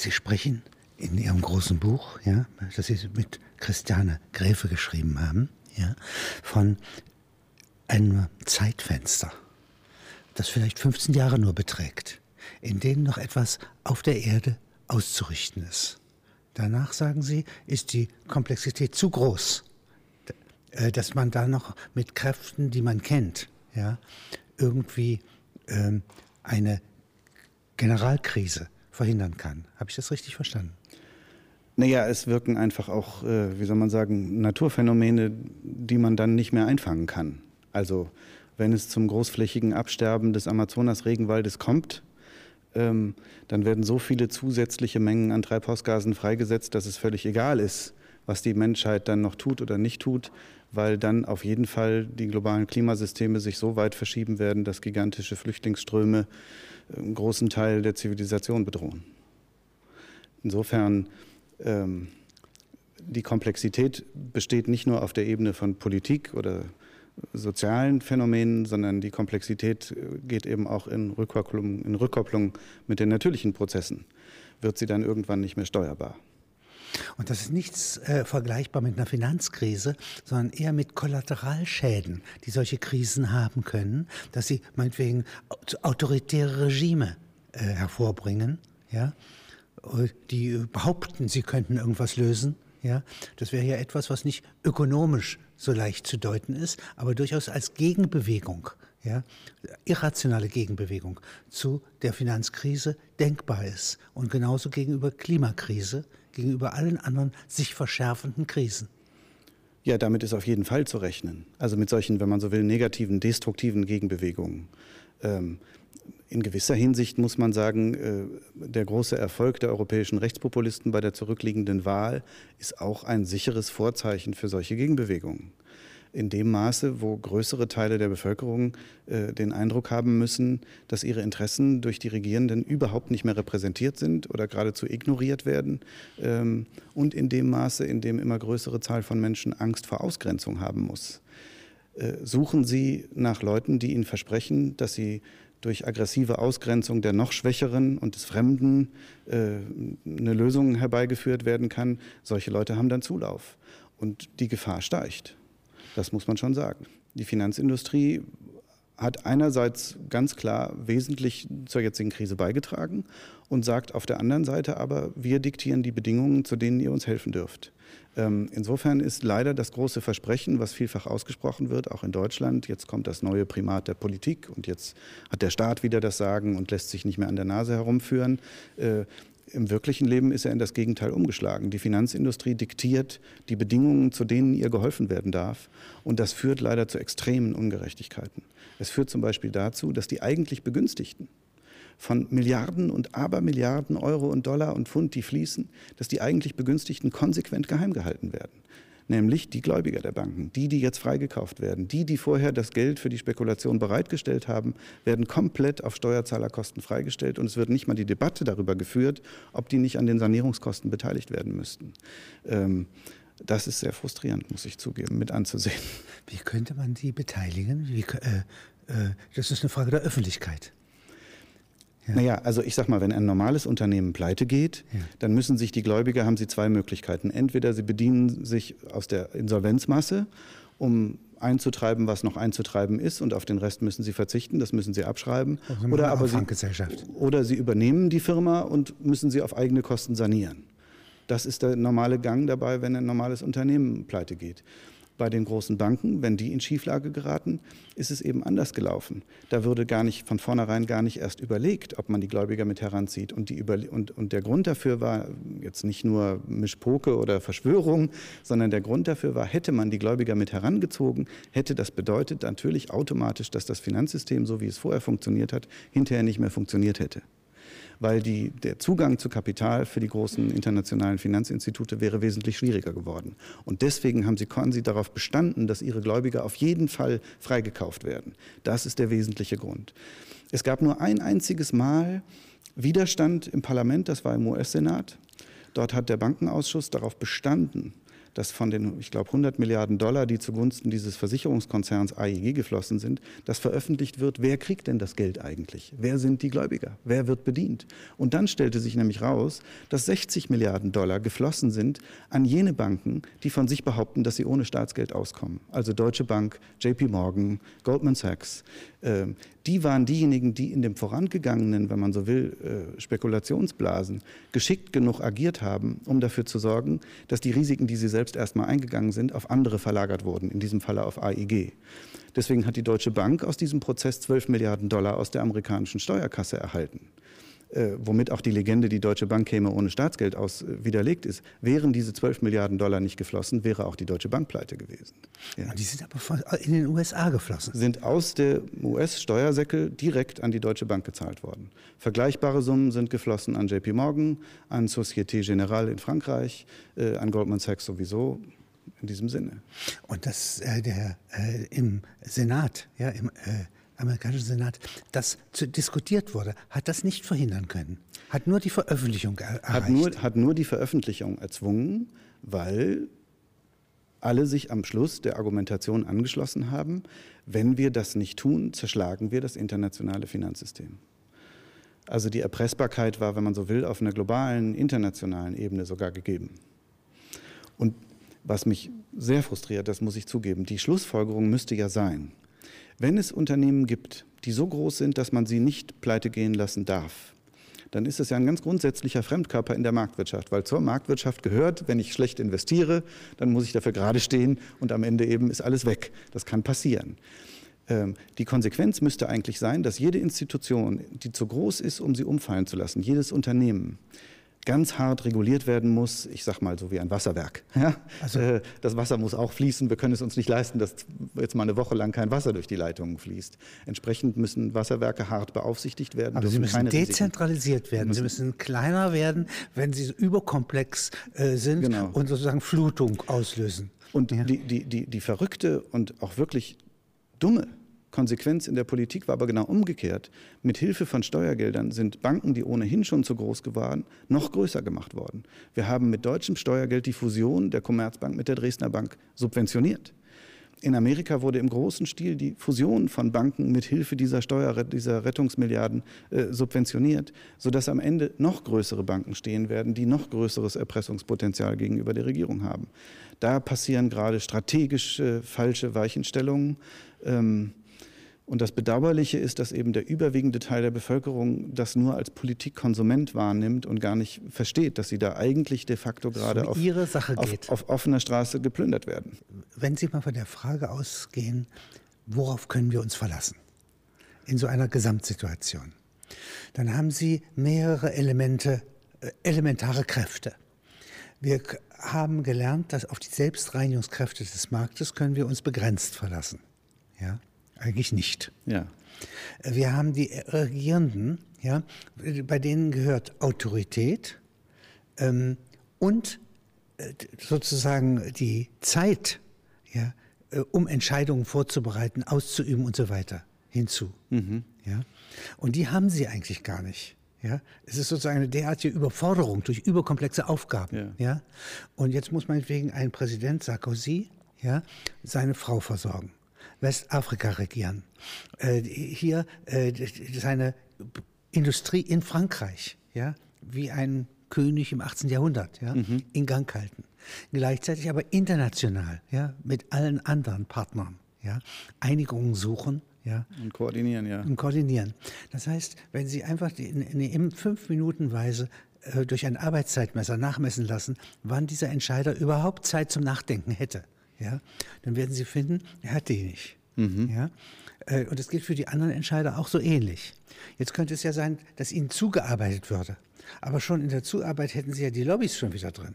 Sie sprechen in Ihrem großen Buch, ja, das Sie mit Christiane Gräfe geschrieben haben, ja, von einem Zeitfenster, das vielleicht 15 Jahre nur beträgt, in denen noch etwas auf der Erde auszurichten ist. Danach, sagen Sie, ist die Komplexität zu groß, äh, dass man da noch mit Kräften, die man kennt, ja, irgendwie ähm, eine Generalkrise verhindern kann. Habe ich das richtig verstanden? Naja, es wirken einfach auch, äh, wie soll man sagen, Naturphänomene, die man dann nicht mehr einfangen kann. Also wenn es zum großflächigen Absterben des Amazonas-Regenwaldes kommt, ähm, dann werden so viele zusätzliche Mengen an Treibhausgasen freigesetzt, dass es völlig egal ist, was die Menschheit dann noch tut oder nicht tut, weil dann auf jeden Fall die globalen Klimasysteme sich so weit verschieben werden, dass gigantische Flüchtlingsströme einen großen Teil der Zivilisation bedrohen. Insofern ähm, die Komplexität besteht nicht nur auf der Ebene von Politik oder sozialen Phänomenen, sondern die Komplexität äh, geht eben auch in Rückkopplung, in Rückkopplung mit den natürlichen Prozessen. Wird sie dann irgendwann nicht mehr steuerbar? Und das ist nichts äh, vergleichbar mit einer Finanzkrise, sondern eher mit Kollateralschäden, die solche Krisen haben können, dass sie meinetwegen autoritäre Regime äh, hervorbringen, ja, die behaupten, sie könnten irgendwas lösen. Ja, das wäre ja etwas, was nicht ökonomisch so leicht zu deuten ist, aber durchaus als Gegenbewegung, ja, irrationale Gegenbewegung zu der Finanzkrise denkbar ist und genauso gegenüber Klimakrise gegenüber allen anderen sich verschärfenden Krisen. Ja, damit ist auf jeden Fall zu rechnen. Also mit solchen, wenn man so will, negativen, destruktiven Gegenbewegungen. Ähm, in gewisser Hinsicht muss man sagen, äh, der große Erfolg der europäischen Rechtspopulisten bei der zurückliegenden Wahl ist auch ein sicheres Vorzeichen für solche Gegenbewegungen in dem Maße, wo größere Teile der Bevölkerung äh, den Eindruck haben müssen, dass ihre Interessen durch die Regierenden überhaupt nicht mehr repräsentiert sind oder geradezu ignoriert werden. Ähm, und in dem Maße, in dem immer größere Zahl von Menschen Angst vor Ausgrenzung haben muss. Äh, suchen Sie nach Leuten, die Ihnen versprechen, dass Sie durch aggressive Ausgrenzung der noch Schwächeren und des Fremden äh, eine Lösung herbeigeführt werden kann. Solche Leute haben dann Zulauf und die Gefahr steigt. Das muss man schon sagen. Die Finanzindustrie hat einerseits ganz klar wesentlich zur jetzigen Krise beigetragen und sagt auf der anderen Seite aber, wir diktieren die Bedingungen, zu denen ihr uns helfen dürft. Ähm, insofern ist leider das große Versprechen, was vielfach ausgesprochen wird, auch in Deutschland, jetzt kommt das neue Primat der Politik und jetzt hat der Staat wieder das Sagen und lässt sich nicht mehr an der Nase herumführen. Im wirklichen Leben ist er in das Gegenteil umgeschlagen. Die Finanzindustrie diktiert die Bedingungen, zu denen ihr geholfen werden darf. Und das führt leider zu extremen Ungerechtigkeiten. Es führt zum Beispiel dazu, dass die eigentlich Begünstigten von Milliarden und Abermilliarden Euro und Dollar und Pfund, die fließen, dass die eigentlich Begünstigten konsequent geheim gehalten werden nämlich die Gläubiger der Banken, die, die jetzt freigekauft werden, die, die vorher das Geld für die Spekulation bereitgestellt haben, werden komplett auf Steuerzahlerkosten freigestellt und es wird nicht mal die Debatte darüber geführt, ob die nicht an den Sanierungskosten beteiligt werden müssten. Ähm, das ist sehr frustrierend, muss ich zugeben, mit anzusehen. Wie könnte man die beteiligen? Wie, äh, äh, das ist eine Frage der Öffentlichkeit. Ja. Naja, also ich sag mal, wenn ein normales Unternehmen pleite geht, ja. dann müssen sich die Gläubiger, haben sie zwei Möglichkeiten. Entweder sie bedienen sich aus der Insolvenzmasse, um einzutreiben, was noch einzutreiben ist, und auf den Rest müssen sie verzichten, das müssen sie abschreiben. Also oder, aber sie, oder sie übernehmen die Firma und müssen sie auf eigene Kosten sanieren. Das ist der normale Gang dabei, wenn ein normales Unternehmen pleite geht. Bei den großen Banken, wenn die in Schieflage geraten, ist es eben anders gelaufen. Da würde gar nicht von vornherein gar nicht erst überlegt, ob man die Gläubiger mit heranzieht. Und, die und, und der Grund dafür war jetzt nicht nur Mischpoke oder Verschwörung, sondern der Grund dafür war, hätte man die Gläubiger mit herangezogen, hätte das bedeutet natürlich automatisch, dass das Finanzsystem, so wie es vorher funktioniert hat, hinterher nicht mehr funktioniert hätte weil die, der Zugang zu Kapital für die großen internationalen Finanzinstitute wäre wesentlich schwieriger geworden. Und deswegen haben sie, sie darauf bestanden, dass ihre Gläubiger auf jeden Fall freigekauft werden. Das ist der wesentliche Grund. Es gab nur ein einziges Mal Widerstand im Parlament, das war im US-Senat. Dort hat der Bankenausschuss darauf bestanden, dass von den, ich glaube, 100 Milliarden Dollar, die zugunsten dieses Versicherungskonzerns AIG geflossen sind, dass veröffentlicht wird, wer kriegt denn das Geld eigentlich? Wer sind die Gläubiger? Wer wird bedient? Und dann stellte sich nämlich raus, dass 60 Milliarden Dollar geflossen sind an jene Banken, die von sich behaupten, dass sie ohne Staatsgeld auskommen. Also Deutsche Bank, JP Morgan, Goldman Sachs. Ähm, die waren diejenigen, die in dem vorangegangenen, wenn man so will, äh, Spekulationsblasen geschickt genug agiert haben, um dafür zu sorgen, dass die Risiken, die sie selbst erstmal eingegangen sind, auf andere verlagert wurden, in diesem Falle auf AIG. Deswegen hat die Deutsche Bank aus diesem Prozess 12 Milliarden Dollar aus der amerikanischen Steuerkasse erhalten äh, womit auch die Legende, die Deutsche Bank käme ohne Staatsgeld aus, äh, widerlegt ist. Wären diese 12 Milliarden Dollar nicht geflossen, wäre auch die Deutsche Bank pleite gewesen. Ja. die sind aber von, in den USA geflossen. Sind aus der US-Steuersäckel direkt an die Deutsche Bank gezahlt worden. Vergleichbare Summen sind geflossen an JP Morgan, an Société Générale in Frankreich, äh, an Goldman Sachs sowieso in diesem Sinne. Und das äh, der äh, im Senat, ja, im äh, amerikanischen Senat, das diskutiert wurde, hat das nicht verhindern können. Hat nur die Veröffentlichung erreicht. Hat nur, hat nur die Veröffentlichung erzwungen, weil alle sich am Schluss der Argumentation angeschlossen haben, wenn wir das nicht tun, zerschlagen wir das internationale Finanzsystem. Also die Erpressbarkeit war, wenn man so will, auf einer globalen, internationalen Ebene sogar gegeben. Und was mich sehr frustriert, das muss ich zugeben, die Schlussfolgerung müsste ja sein, wenn es Unternehmen gibt, die so groß sind, dass man sie nicht pleite gehen lassen darf, dann ist es ja ein ganz grundsätzlicher Fremdkörper in der Marktwirtschaft, weil zur Marktwirtschaft gehört, wenn ich schlecht investiere, dann muss ich dafür gerade stehen und am Ende eben ist alles weg. Das kann passieren. Ähm, die Konsequenz müsste eigentlich sein, dass jede Institution, die zu groß ist, um sie umfallen zu lassen, jedes Unternehmen, ganz hart reguliert werden muss, ich sag mal so wie ein Wasserwerk. Ja? Also, äh, das Wasser muss auch fließen. Wir können es uns nicht leisten, dass jetzt mal eine Woche lang kein Wasser durch die Leitungen fließt. Entsprechend müssen Wasserwerke hart beaufsichtigt werden. Aber sie müssen dezentralisiert Risiken. werden. Müssen sie müssen kleiner werden, wenn sie überkomplex äh, sind genau. und sozusagen Flutung auslösen. Und ja. die, die, die, die verrückte und auch wirklich dumme Konsequenz in der Politik war aber genau umgekehrt. Mit Hilfe von Steuergeldern sind Banken, die ohnehin schon zu groß waren, noch größer gemacht worden. Wir haben mit deutschem Steuergeld die Fusion der Commerzbank mit der Dresdner Bank subventioniert. In Amerika wurde im großen Stil die Fusion von Banken mit Hilfe dieser Steuer, dieser Rettungsmilliarden äh, subventioniert, sodass am Ende noch größere Banken stehen werden, die noch größeres Erpressungspotenzial gegenüber der Regierung haben. Da passieren gerade strategisch äh, falsche Weichenstellungen. Ähm, und das Bedauerliche ist, dass eben der überwiegende Teil der Bevölkerung das nur als Politikkonsument wahrnimmt und gar nicht versteht, dass sie da eigentlich de facto gerade auf, auf, auf, offener Straße geplündert werden. Wenn Sie mal von der Frage ausgehen, worauf können wir uns verlassen in so einer Gesamtsituation, dann haben Sie mehrere Elemente, äh, elementare Kräfte. Wir haben gelernt, dass auf die Selbstreinigungskräfte des Marktes können wir uns begrenzt verlassen. Ja? Eigentlich nicht. Ja. Wir haben die Regierenden, ja, bei denen gehört Autorität ähm, und äh, sozusagen die Zeit, ja, äh, um Entscheidungen vorzubereiten, auszuüben und so weiter hinzu. Mhm. Ja? Und die haben sie eigentlich gar nicht. Ja, es ist sozusagen eine derartige Überforderung durch überkomplexe Aufgaben. Ja. ja? Und jetzt muss meinetwegen ein Präsident Sarkozy ja, seine Frau versorgen. Westafrika regieren. Äh, hier äh, seine Industrie in Frankreich, ja, wie ein König im 18. Jahrhundert, ja, mhm. in Gang halten. Gleichzeitig aber international, ja, mit allen anderen Partnern, ja, Einigungen suchen, ja. Und koordinieren, ja. Und koordinieren. Das heißt, wenn Sie einfach in, in, in fünf Minuten Weise äh, durch ein Arbeitszeitmesser nachmessen lassen, wann dieser Entscheider überhaupt Zeit zum Nachdenken hätte, ja, dann werden Sie finden, er hat die nicht. Mhm. Ja? Äh, und das gilt für die anderen Entscheider auch so ähnlich. Jetzt könnte es ja sein, dass ihnen zugearbeitet würde. Aber schon in der Zuarbeit hätten Sie ja die Lobbys schon wieder drin.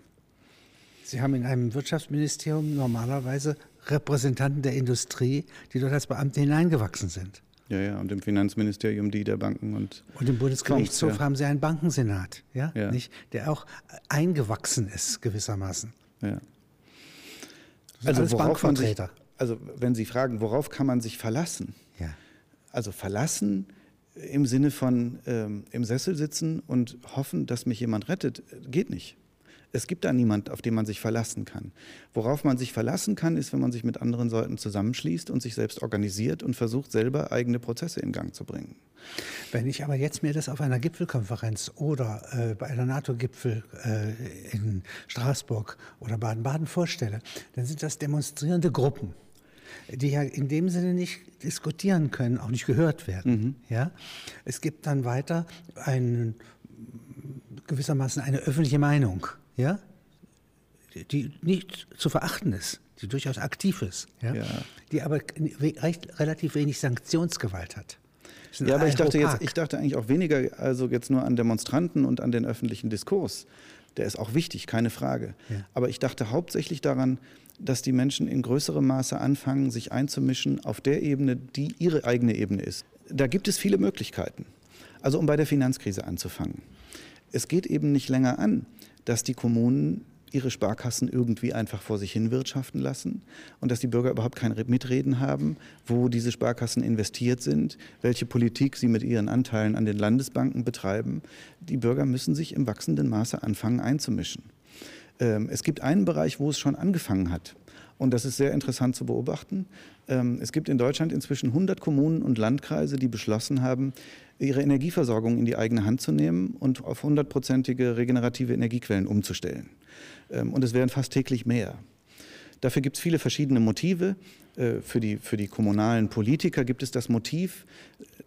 Sie haben in einem Wirtschaftsministerium normalerweise Repräsentanten der Industrie, die dort als Beamte hineingewachsen sind. Ja, ja, und im Finanzministerium die der Banken und. Und im Bundesgerichtshof ja. haben Sie einen Bankensenat, ja? ja? Nicht, der auch eingewachsen ist, gewissermaßen. Ja. Also worauf man, sich, also wenn Sie fragen, worauf kann man sich verlassen? Ja. Also verlassen im Sinne von ähm, im Sessel sitzen und hoffen, dass mich jemand rettet, geht nicht. Es gibt da niemand, auf den man sich verlassen kann. Worauf man sich verlassen kann, ist, wenn man sich mit anderen Leuten zusammenschließt und sich selbst organisiert und versucht, selber eigene Prozesse in Gang zu bringen. Wenn ich aber jetzt mir das auf einer Gipfelkonferenz oder äh, bei einer NATO-Gipfel äh, in Straßburg oder Baden-Baden vorstelle, dann sind das demonstrierende Gruppen die ja in dem Sinne nicht diskutieren können, auch nicht gehört werden. Mhm. Ja? Es gibt dann weiter einen, gewissermaßen eine öffentliche Meinung ja, die nicht zu verachten ist, die durchaus aktiv ist, ja, ja. die aber recht, relativ wenig Sanktionsgewalt hat. Ja, aber ich dachte, jetzt, ich dachte eigentlich auch weniger also jetzt nur an Demonstranten und an den öffentlichen Diskurs. Der ist auch wichtig, keine Frage. Ja. Aber ich dachte hauptsächlich daran, dass die Menschen in größerem Maße anfangen, sich einzumischen auf der Ebene, die ihre eigene Ebene ist. Da gibt es viele Möglichkeiten. Also um bei der Finanzkrise anzufangen. Es geht eben nicht länger an, dass die Kommunen ihre Sparkassen irgendwie einfach vor sich hin wirtschaften lassen und dass die Bürger überhaupt kein Mitreden haben, wo diese Sparkassen investiert sind, welche Politik sie mit ihren Anteilen an den Landesbanken betreiben. Die Bürger müssen sich im wachsenden Maße anfangen einzumischen. Ähm, es gibt einen Bereich, wo es schon angefangen hat. Und das ist sehr interessant zu beobachten. Ähm, es gibt in Deutschland inzwischen 100 Kommunen und Landkreise, die beschlossen haben, ihre Energieversorgung in die eigene Hand zu nehmen und auf hundertprozentige regenerative Energiequellen umzustellen. Ähm, und es werden fast täglich mehr. Dafür gibt es viele verschiedene Motive. Äh, für die, für die kommunalen Politiker gibt es das Motiv,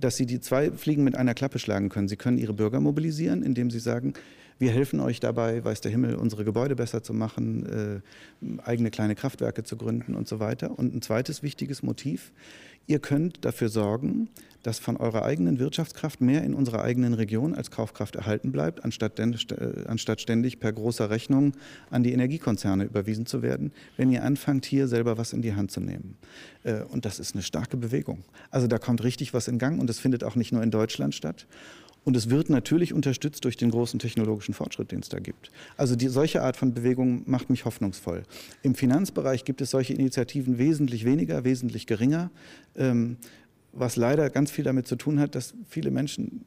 dass sie die zwei Fliegen mit einer Klappe schlagen können. Sie können ihre Bürger mobilisieren, indem sie sagen, wir helfen euch dabei, weiß der Himmel, unsere Gebäude besser zu machen, äh, eigene kleine Kraftwerke zu gründen und so weiter. Und ein zweites wichtiges Motiv, ihr könnt dafür sorgen, dass von eurer eigenen Wirtschaftskraft mehr in unserer eigenen Region als Kaufkraft erhalten bleibt, anstatt, äh, anstatt ständig per großer Rechnung an die Energiekonzerne überwiesen zu werden, wenn ihr anfangt, hier selber was in die Hand zu nehmen. Äh, und das ist eine starke Bewegung. Also da kommt richtig was in Gang und das findet auch nicht nur in Deutschland statt. Und es wird natürlich unterstützt durch den großen technologischen Fortschritt, den es da gibt. Also die, solche Art von Bewegung macht mich hoffnungsvoll. Im Finanzbereich gibt es solche Initiativen wesentlich weniger, wesentlich geringer, ähm, was leider ganz viel damit zu tun hat, dass viele Menschen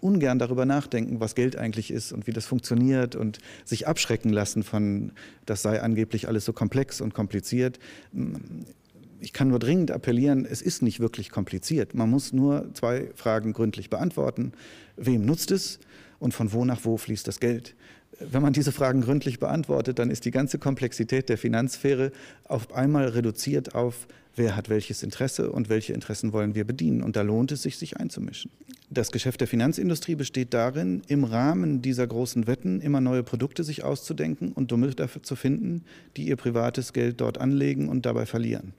ungern darüber nachdenken, was Geld eigentlich ist und wie das funktioniert und sich abschrecken lassen von, das sei angeblich alles so komplex und kompliziert ich kann nur dringend appellieren, es ist nicht wirklich kompliziert. Man muss nur zwei Fragen gründlich beantworten. Wem nutzt es und von wo nach wo fließt das Geld? Wenn man diese Fragen gründlich beantwortet, dann ist die ganze Komplexität der Finanzsphäre auf einmal reduziert auf, wer hat welches Interesse und welche Interessen wollen wir bedienen. Und da lohnt es sich, sich einzumischen. Das Geschäft der Finanzindustrie besteht darin, im Rahmen dieser großen Wetten immer neue Produkte sich auszudenken und Dumme dafür zu finden, die ihr privates Geld dort anlegen und dabei verlieren.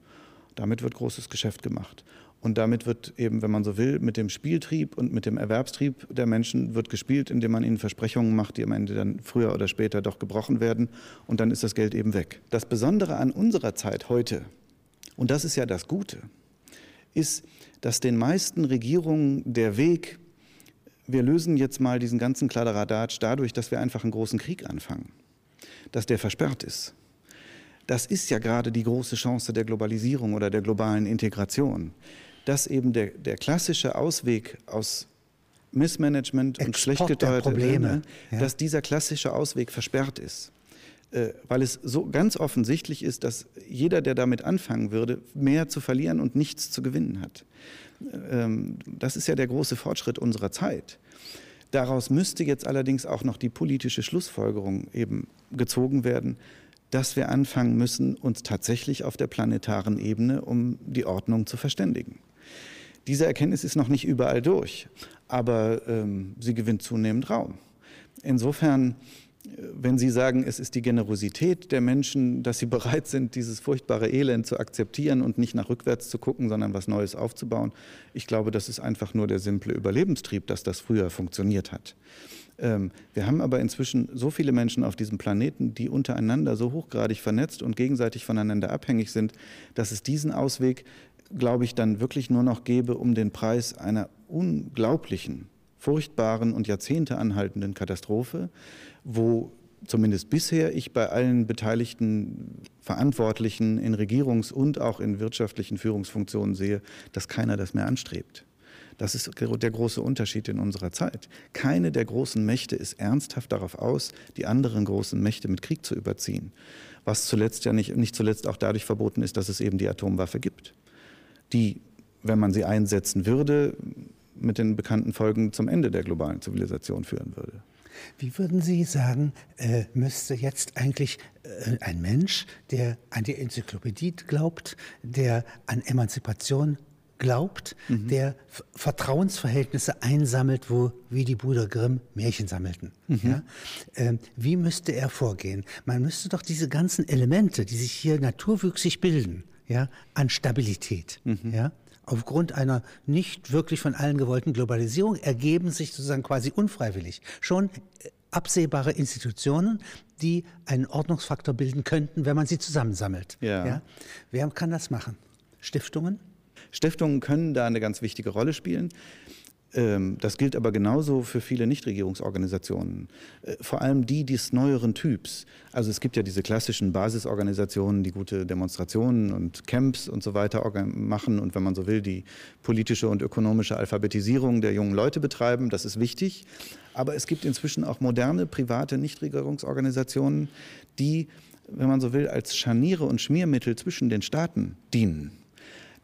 Damit wird großes Geschäft gemacht. Und damit wird eben, wenn man so will, mit dem Spieltrieb und mit dem Erwerbstrieb der Menschen wird gespielt, indem man ihnen Versprechungen macht, die am Ende dann früher oder später doch gebrochen werden. Und dann ist das Geld eben weg. Das Besondere an unserer Zeit heute, und das ist ja das Gute, ist, dass den meisten Regierungen der Weg, wir lösen jetzt mal diesen ganzen Kladderadatsch dadurch, dass wir einfach einen großen Krieg anfangen, dass der versperrt ist. Das ist ja gerade die große Chance der Globalisierung oder der globalen Integration, dass eben der, der klassische Ausweg aus Missmanagement Export und schlecht geteuerte Probleme, ja. dass dieser klassische Ausweg versperrt ist. Äh, weil es so ganz offensichtlich ist, dass jeder, der damit anfangen würde, mehr zu verlieren und nichts zu gewinnen hat. Ähm, das ist ja der große Fortschritt unserer Zeit. Daraus müsste jetzt allerdings auch noch die politische Schlussfolgerung eben gezogen werden, dass wir anfangen müssen, uns tatsächlich auf der planetaren Ebene um die Ordnung zu verständigen. Diese Erkenntnis ist noch nicht überall durch, aber ähm, sie gewinnt zunehmend Raum. Insofern, äh, wenn Sie sagen, es ist die Generosität der Menschen, dass sie bereit sind, dieses furchtbare Elend zu akzeptieren und nicht nach rückwärts zu gucken, sondern was Neues aufzubauen, ich glaube, das ist einfach nur der simple Überlebenstrieb, dass das früher funktioniert hat. Ähm, wir haben aber inzwischen so viele Menschen auf diesem Planeten, die untereinander so hochgradig vernetzt und gegenseitig voneinander abhängig sind, dass es diesen Ausweg, glaube ich, dann wirklich nur noch gäbe, um den Preis einer unglaublichen, furchtbaren und Jahrzehnte anhaltenden Katastrophe, wo zumindest bisher ich bei allen beteiligten Verantwortlichen in Regierungs- und auch in wirtschaftlichen Führungsfunktionen sehe, dass keiner das mehr anstrebt Das ist der große Unterschied in unserer Zeit. Keine der großen Mächte ist ernsthaft darauf aus, die anderen großen Mächte mit Krieg zu überziehen. Was zuletzt ja nicht, nicht zuletzt auch dadurch verboten ist, dass es eben die Atomwaffe gibt, die, wenn man sie einsetzen würde, mit den bekannten Folgen zum Ende der globalen Zivilisation führen würde. Wie würden Sie sagen, äh, müsste jetzt eigentlich äh, ein Mensch, der an die Enzyklopädie glaubt, der an Emanzipation glaubt, mhm. der Vertrauensverhältnisse einsammelt, wo wie die Brüder Grimm Märchen sammelten. Mhm. Ja? Ähm, wie müsste er vorgehen? Man müsste doch diese ganzen Elemente, die sich hier naturwüchsig bilden, ja, an Stabilität, mhm. ja, aufgrund einer nicht wirklich von allen gewollten Globalisierung ergeben sich sozusagen quasi unfreiwillig schon äh, absehbare Institutionen, die einen Ordnungsfaktor bilden könnten, wenn man sie zusammensammelt. Ja. ja. Wer kann das machen? Stiftungen? Stiftungen können da eine ganz wichtige Rolle spielen. Ähm, das gilt aber genauso für viele Nichtregierungsorganisationen, äh, vor allem die des neueren Typs. Also es gibt ja diese klassischen Basisorganisationen, die gute Demonstrationen und Camps und so weiter machen und wenn man so will, die politische und ökonomische Alphabetisierung der jungen Leute betreiben. Das ist wichtig. Aber es gibt inzwischen auch moderne, private Nichtregierungsorganisationen, die, wenn man so will, als Scharniere und Schmiermittel zwischen den Staaten dienen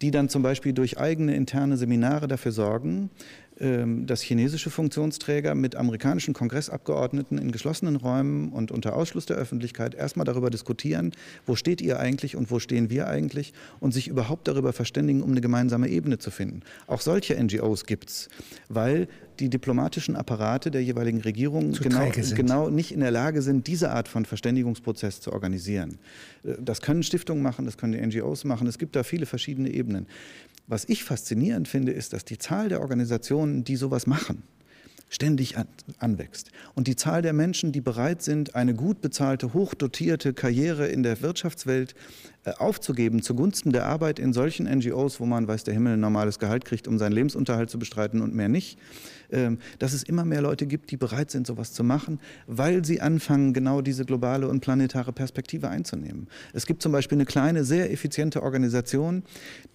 die dann zum Beispiel durch eigene interne Seminare dafür sorgen, ähm, dass chinesische Funktionsträger mit amerikanischen Kongressabgeordneten in geschlossenen Räumen und unter Ausschluss der Öffentlichkeit erstmal darüber diskutieren, wo steht ihr eigentlich und wo stehen wir eigentlich und sich überhaupt darüber verständigen, um eine gemeinsame Ebene zu finden. Auch solche NGOs gibt es, weil die diplomatischen Apparate der jeweiligen Regierungen genau, genau, nicht in der Lage sind, diese Art von Verständigungsprozess zu organisieren. Äh, das können Stiftungen machen, das können die NGOs machen. Es gibt da viele verschiedene Ebenen. Was ich faszinierend finde, ist, dass die Zahl der Organisationen, die sowas machen, ständig an, anwächst. Und die Zahl der Menschen, die bereit sind, eine gut bezahlte, hochdotierte Karriere in der Wirtschaftswelt äh, aufzugeben zugunsten der Arbeit in solchen NGOs, wo man, weiß der Himmel, ein normales Gehalt kriegt, um seinen Lebensunterhalt zu bestreiten und mehr nicht, ähm, dass es immer mehr Leute gibt, die bereit sind, sowas zu machen, weil sie anfangen, genau diese globale und planetare Perspektive einzunehmen. Es gibt zum Beispiel eine kleine, sehr effiziente Organisation,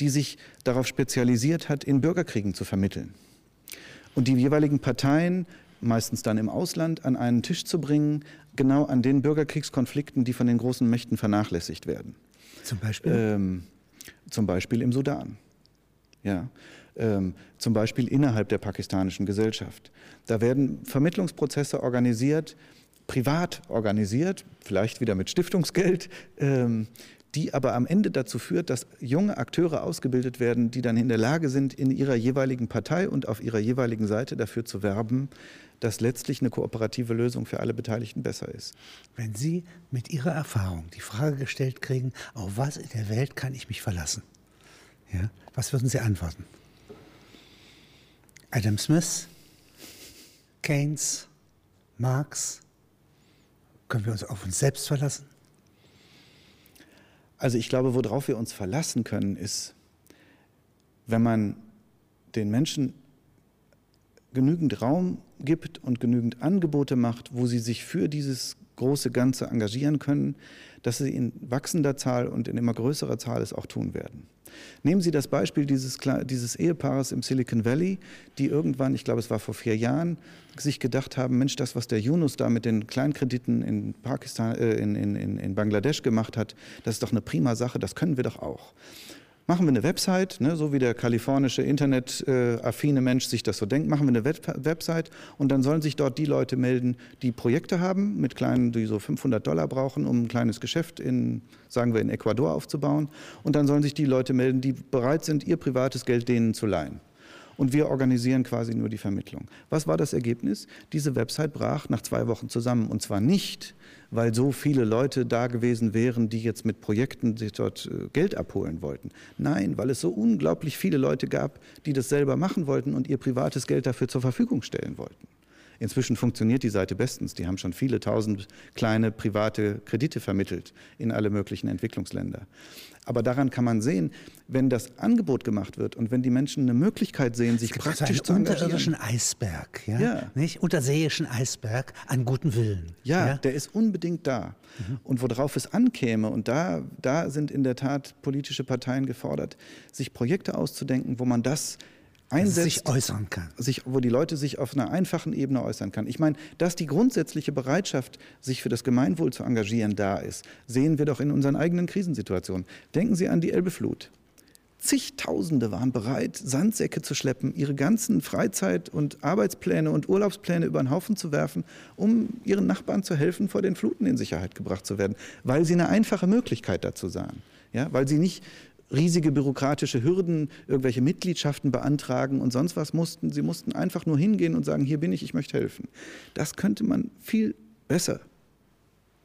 die sich darauf spezialisiert hat, in Bürgerkriegen zu vermitteln und die jeweiligen Parteien meistens dann im Ausland, an einen Tisch zu bringen, genau an den Bürgerkriegskonflikten, die von den großen Mächten vernachlässigt werden. Zum Beispiel? Ähm, zum Beispiel im Sudan. Ja. Ähm, zum Beispiel innerhalb der pakistanischen Gesellschaft. Da werden Vermittlungsprozesse organisiert, privat organisiert, vielleicht wieder mit Stiftungsgeld, ähm, die aber am Ende dazu führt, dass junge Akteure ausgebildet werden, die dann in der Lage sind, in ihrer jeweiligen Partei und auf ihrer jeweiligen Seite dafür zu werben, dass letztlich eine kooperative Lösung für alle Beteiligten besser ist. Wenn Sie mit Ihrer Erfahrung die Frage gestellt kriegen, auf was in der Welt kann ich mich verlassen? Ja, was würden Sie antworten? Adam Smith, Keynes, Marx, können wir uns auf uns selbst verlassen? Also ich glaube, worauf wir uns verlassen können, ist, wenn man den Menschen genügend Raum gibt und genügend Angebote macht, wo sie sich für dieses große Ganze engagieren können, dass sie in wachsender Zahl und in immer größerer Zahl es auch tun werden. Nehmen Sie das Beispiel dieses, dieses Ehepaares im Silicon Valley, die irgendwann, ich glaube es war vor vier Jahren, sich gedacht haben, Mensch, das, was der Yunus da mit den Kleinkrediten in, Pakistan, äh, in, in, in Bangladesch gemacht hat, das ist doch eine prima Sache, das können wir doch auch machen wir eine Website, ne, so wie der kalifornische internetaffine Mensch sich das so denkt, machen wir eine Web Website und dann sollen sich dort die Leute melden, die Projekte haben, mit kleinen, die so 500 Dollar brauchen, um ein kleines Geschäft in, sagen wir, in Ecuador aufzubauen. Und dann sollen sich die Leute melden, die bereit sind, ihr privates Geld denen zu leihen und wir organisieren quasi nur die Vermittlung. Was war das Ergebnis? Diese Website brach nach zwei Wochen zusammen und zwar nicht, weil so viele Leute da gewesen wären, die jetzt mit Projekten sich dort äh, Geld abholen wollten. Nein, weil es so unglaublich viele Leute gab, die das selber machen wollten und ihr privates Geld dafür zur Verfügung stellen wollten. Inzwischen funktioniert die Seite bestens. Die haben schon viele tausend kleine private Kredite vermittelt in alle möglichen Entwicklungsländer. Aber daran kann man sehen, wenn das Angebot gemacht wird und wenn die Menschen eine Möglichkeit sehen, sich praktisch zu engagieren. unterirdischen Eisberg, ja? ja? Nicht? Unterseeischen Eisberg an guten Willen. Ja, ja? der ist unbedingt da. Mhm. Und worauf es ankäme, und da, da sind in der Tat politische Parteien gefordert, sich Projekte auszudenken, wo man das einsetzt, sich äußern kann. Sich, wo die Leute sich auf einer einfachen Ebene äußern kann. Ich meine, dass die grundsätzliche Bereitschaft, sich für das Gemeinwohl zu engagieren, da ist, sehen wir doch in unseren eigenen Krisensituationen. Denken Sie an die Elbeflut. Zigtausende waren bereit, Sandsäcke zu schleppen, ihre ganzen Freizeit- und Arbeitspläne und Urlaubspläne über den Haufen zu werfen, um ihren Nachbarn zu helfen, vor den Fluten in Sicherheit gebracht zu werden, weil sie eine einfache Möglichkeit dazu sahen. Ja, weil sie nicht riesige bürokratische Hürden, irgendwelche Mitgliedschaften beantragen und sonst was mussten. Sie mussten einfach nur hingehen und sagen, hier bin ich, ich möchte helfen. Das könnte man viel besser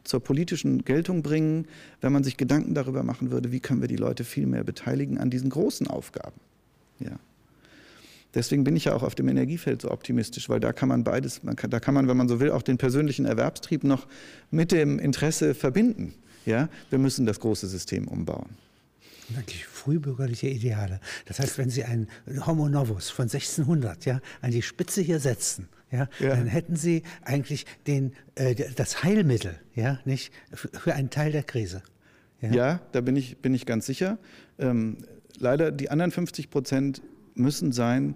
zur politischen Geltung bringen, wenn man sich Gedanken darüber machen würde, wie können wir die Leute viel mehr beteiligen an diesen großen Aufgaben. Ja. Deswegen bin ich ja auch auf dem Energiefeld so optimistisch, weil da kann man beides, man kann, da kann man, wenn man so will, auch den persönlichen Erwerbstrieb noch mit dem Interesse verbinden. Ja, wir müssen das große System umbauen. Eigentlich frühbürgerliche Ideale. Das heißt, wenn Sie einen Homo novus von 1600 ja, an die Spitze hier setzen, ja, ja. dann hätten Sie eigentlich den, äh, das Heilmittel ja, nicht, für einen Teil der Krise. Ja, ja da bin ich, bin ich ganz sicher. Ähm, leider, die anderen 50 Prozent müssen sein,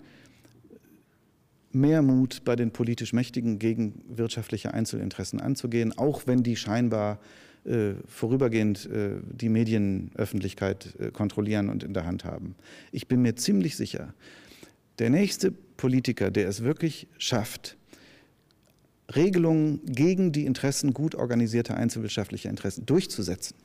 mehr Mut bei den politisch Mächtigen gegen wirtschaftliche Einzelinteressen anzugehen, auch wenn die scheinbar äh, vorübergehend äh, die Medienöffentlichkeit äh, kontrollieren und in der Hand haben. Ich bin mir ziemlich sicher, der nächste Politiker, der es wirklich schafft, Regelungen gegen die Interessen gut organisierter einzelwirtschaftlicher Interessen durchzusetzen,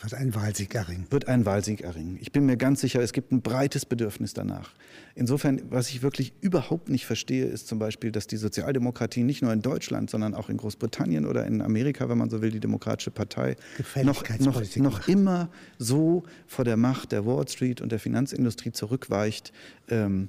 wird ein Wahlsieg erringen. Wird ein Wahlsieg erringen. Ich bin mir ganz sicher, es gibt ein breites Bedürfnis danach. Insofern, was ich wirklich überhaupt nicht verstehe, ist zum Beispiel, dass die Sozialdemokratie nicht nur in Deutschland, sondern auch in Großbritannien oder in Amerika, wenn man so will, die Demokratische Partei, noch, noch, noch immer so vor der Macht der Wall Street und der Finanzindustrie zurückweicht. Ähm,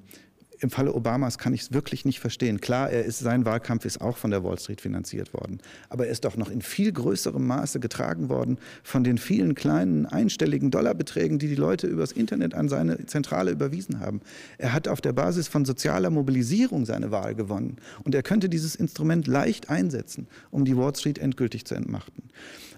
im Falle Obamas kann ich es wirklich nicht verstehen. Klar, er ist, sein Wahlkampf ist auch von der Wall Street finanziert worden. Aber er ist doch noch in viel größerem Maße getragen worden von den vielen kleinen einstelligen Dollarbeträgen, die die Leute übers Internet an seine Zentrale überwiesen haben. Er hat auf der Basis von sozialer Mobilisierung seine Wahl gewonnen. Und er könnte dieses Instrument leicht einsetzen, um die Wall Street endgültig zu entmachten.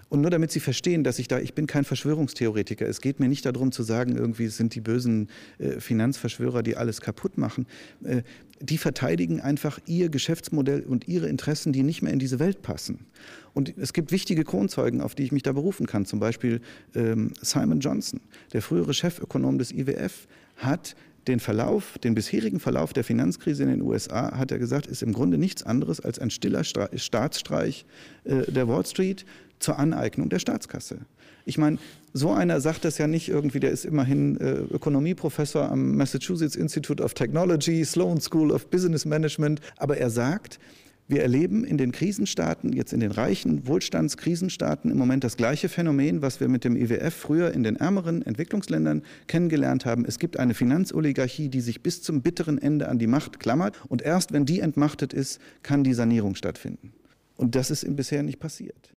Und nur damit Sie verstehen, dass ich da, ich bin kein Verschwörungstheoretiker. Es geht mir nicht darum zu sagen, irgendwie sind die bösen äh, Finanzverschwörer, die alles kaputt machen. Äh, die verteidigen einfach ihr Geschäftsmodell und ihre Interessen, die nicht mehr in diese Welt passen. Und es gibt wichtige Kronzeugen, auf die ich mich da berufen kann. Zum Beispiel ähm, Simon Johnson, der frühere Chefökonom des IWF, hat den Verlauf, den bisherigen Verlauf der Finanzkrise in den USA, hat er gesagt, ist im Grunde nichts anderes als ein stiller Staatsstreich äh, der Wall Street zur Aneignung der Staatskasse. Ich meine, so einer sagt das ja nicht irgendwie, der ist immerhin äh, Ökonomieprofessor am Massachusetts Institute of Technology, Sloan School of Business Management, aber er sagt, wir erleben in den Krisenstaaten, jetzt in den reichen Wohlstandskrisenstaaten im Moment das gleiche Phänomen, was wir mit dem IWF früher in den ärmeren Entwicklungsländern kennengelernt haben. Es gibt eine Finanzoligarchie, die sich bis zum bitteren Ende an die Macht klammert und erst wenn die entmachtet ist, kann die Sanierung stattfinden. Und das ist bisher nicht passiert.